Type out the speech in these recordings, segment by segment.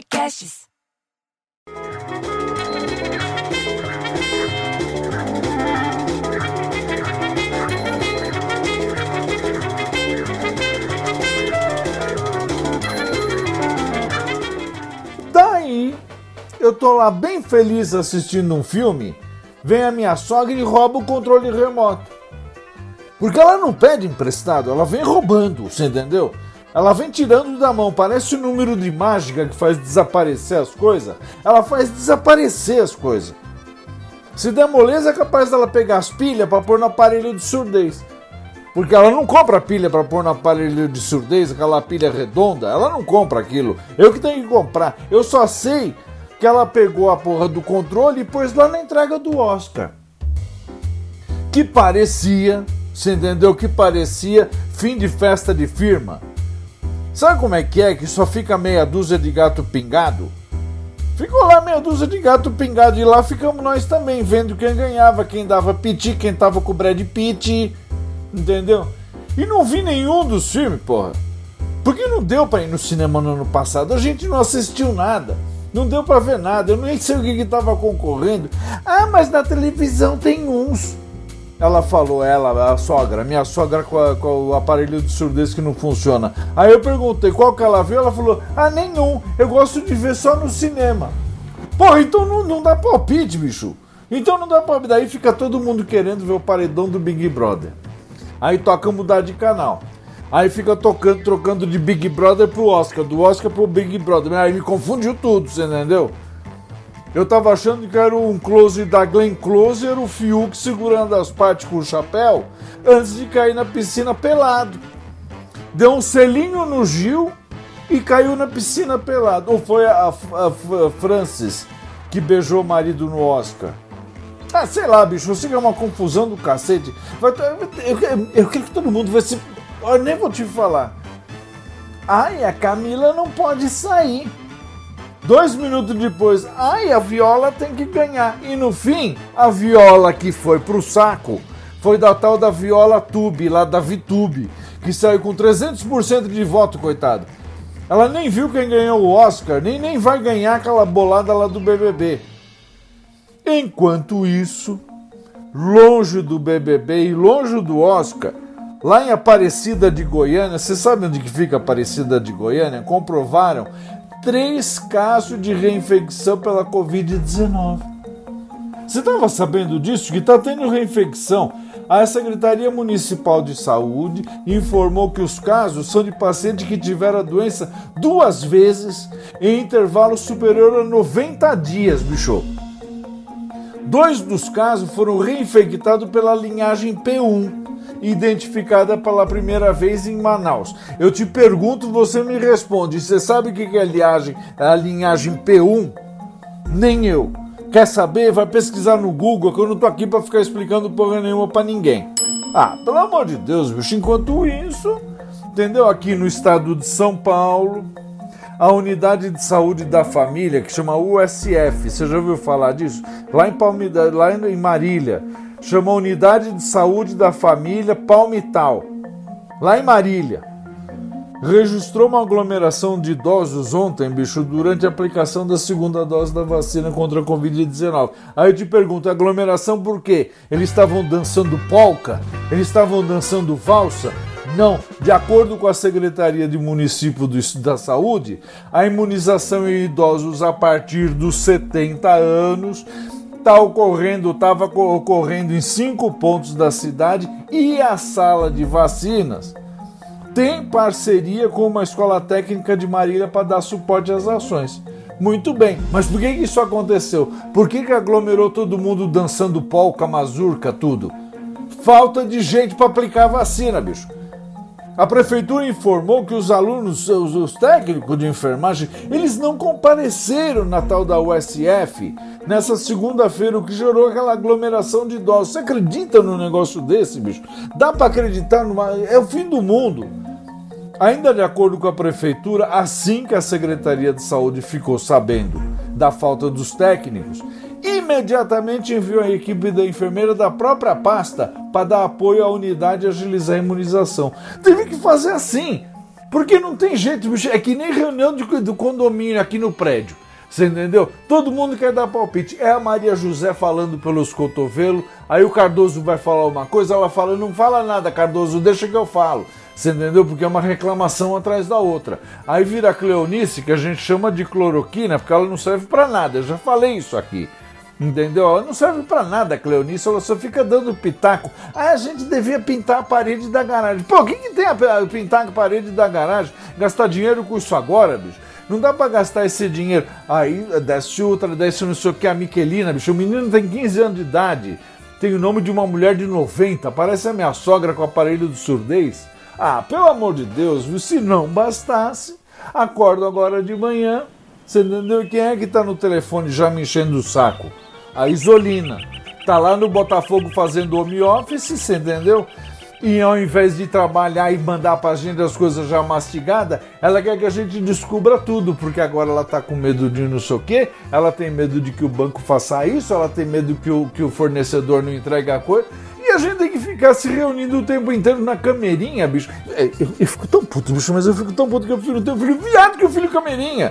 podcasts. Daí, eu tô lá bem feliz assistindo um filme, vem a minha sogra e rouba o controle remoto. Porque ela não pede emprestado, ela vem roubando, você entendeu? Ela vem tirando da mão, parece o número de mágica que faz desaparecer as coisas. Ela faz desaparecer as coisas. Se der moleza, é capaz dela pegar as pilhas para pôr no aparelho de surdez. Porque ela não compra pilha para pôr no aparelho de surdez, aquela pilha redonda. Ela não compra aquilo. Eu que tenho que comprar. Eu só sei que ela pegou a porra do controle e pôs lá na entrega do Oscar. Que parecia, você entendeu? Que parecia fim de festa de firma. Sabe como é que é? Que só fica meia dúzia de gato pingado? Ficou lá meia dúzia de gato pingado e lá ficamos nós também, vendo quem ganhava, quem dava piti, quem tava com o Brad Pitt, entendeu? E não vi nenhum dos filmes, porra. Porque não deu para ir no cinema no ano passado, a gente não assistiu nada. Não deu para ver nada, eu nem sei o que estava concorrendo. Ah, mas na televisão tem uns. Ela falou, ela, a sogra, minha sogra com, a, com, o aparelho de surdez que não funciona. Aí eu perguntei qual que ela viu, ela falou, ah, nenhum, eu gosto de ver só no cinema. Porra, então não, não dá palpite, bicho. Então não dá palpite. Daí fica todo mundo querendo ver o paredão do Big Brother. Aí toca mudar de canal. Aí fica tocando, trocando de Big Brother pro Oscar, do Oscar pro Big Brother. Aí me confundiu tudo, você entendeu? Eu tava achando que era um close da Glenn Close, era o Fiuk segurando as partes com o chapéu antes de cair na piscina pelado. Deu um selinho no Gil e caiu na piscina pelado. Ou foi a, a, a Francis que beijou o marido no Oscar? Ah, sei lá, bicho, eu sei que é uma confusão do cacete. Eu, eu, eu quero que todo mundo vai se. Eu nem vou te falar. Ai, a Camila não pode sair. Dois minutos depois, ai, a Viola tem que ganhar. E no fim, a Viola que foi pro saco foi da tal da Viola Tube, lá da Vitube, que saiu com 300% de voto, coitado. Ela nem viu quem ganhou o Oscar, nem, nem vai ganhar aquela bolada lá do BBB. Enquanto isso, longe do BBB e longe do Oscar, lá em Aparecida de Goiânia, você sabe onde que fica Aparecida de Goiânia? Comprovaram três casos de reinfecção pela Covid-19. Você estava sabendo disso? Que está tendo reinfecção. A Secretaria Municipal de Saúde informou que os casos são de pacientes que tiveram a doença duas vezes em intervalo superior a 90 dias, bicho. Dois dos casos foram reinfectados pela linhagem P1 identificada pela primeira vez em Manaus. Eu te pergunto, você me responde. Você sabe o que é a linhagem, a linhagem P1? Nem eu. Quer saber? Vai pesquisar no Google, que eu não tô aqui para ficar explicando porra nenhuma para ninguém. Ah, pelo amor de Deus, bicho. Enquanto isso, entendeu? Aqui no estado de São Paulo, a unidade de saúde da família, que chama USF, você já ouviu falar disso? Lá em, Palmida, lá em Marília, chama Unidade de Saúde da Família Palmital, lá em Marília. Registrou uma aglomeração de idosos ontem, bicho, durante a aplicação da segunda dose da vacina contra a Covid-19. Aí eu te pergunto, aglomeração por quê? Eles estavam dançando polca? Eles estavam dançando valsa? Não, de acordo com a Secretaria de Município da Saúde, a imunização em idosos a partir dos 70 anos está ocorrendo, estava ocorrendo em cinco pontos da cidade e a sala de vacinas tem parceria com uma escola técnica de Marília para dar suporte às ações. Muito bem, mas por que isso aconteceu? Por que, que aglomerou todo mundo dançando polca, mazurca, tudo? Falta de gente para aplicar a vacina, bicho. A prefeitura informou que os alunos, os, os, técnicos de enfermagem, eles não compareceram na tal da USF nessa segunda-feira, o que gerou aquela aglomeração de idosos. Você acredita num negócio desse, bicho? Dá para acreditar numa. É o fim do mundo. Ainda de acordo com a prefeitura, assim que a Secretaria de Saúde ficou sabendo da falta dos técnicos, imediatamente enviou a equipe da enfermeira da própria pasta para dar apoio à unidade e agilizar a imunização. Teve que fazer assim. Porque não tem jeito, bicho. É que nem reunião de, do condomínio aqui no prédio. Você entendeu? Todo mundo quer dar palpite. É a Maria José falando pelos cotovelos, aí o Cardoso vai falar uma coisa, ela fala: não fala nada, Cardoso, deixa que eu falo. Você entendeu? Porque é uma reclamação atrás da outra. Aí vira a Cleonice, que a gente chama de cloroquina, porque ela não serve para nada. Eu já falei isso aqui. Entendeu? Ela não serve para nada, Cleonice, ela só fica dando pitaco. Ah, a gente devia pintar a parede da garagem. Pô, o que, tem a pintar a parede da garagem? Gastar dinheiro com isso agora, bicho? Não dá para gastar esse dinheiro. Aí desce outra, desce não sei o que, a Miquelina, bicho. O menino tem 15 anos de idade. Tem o nome de uma mulher de 90. Parece a minha sogra com aparelho de surdez. Ah, pelo amor de Deus, viu? Se não bastasse, acordo agora de manhã. Você entendeu? Quem é que tá no telefone já me enchendo o saco? A Isolina. Tá lá no Botafogo fazendo home office, você entendeu? E ao invés de trabalhar e mandar pra gente as coisas já mastigadas, ela quer que a gente descubra tudo, porque agora ela tá com medo de não sei o quê, ela tem medo de que o banco faça isso, ela tem medo que o, que o fornecedor não entregue a coisa. E a gente tem que ficar se reunindo o tempo inteiro na camerinha, bicho. É, eu, eu fico tão puto, bicho, mas eu fico tão puto que eu prefiro ter um filho viado que o filho camerinha.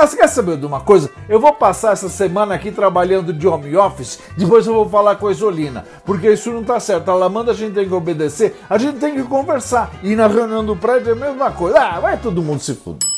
Ah, você quer saber de uma coisa? Eu vou passar essa semana aqui trabalhando de home office, depois eu vou falar com a Isolina, porque isso não tá certo. Ela manda a gente tem que obedecer, a gente tem que conversar. E na reunião do prédio é a mesma coisa. Ah, vai todo mundo se fuder.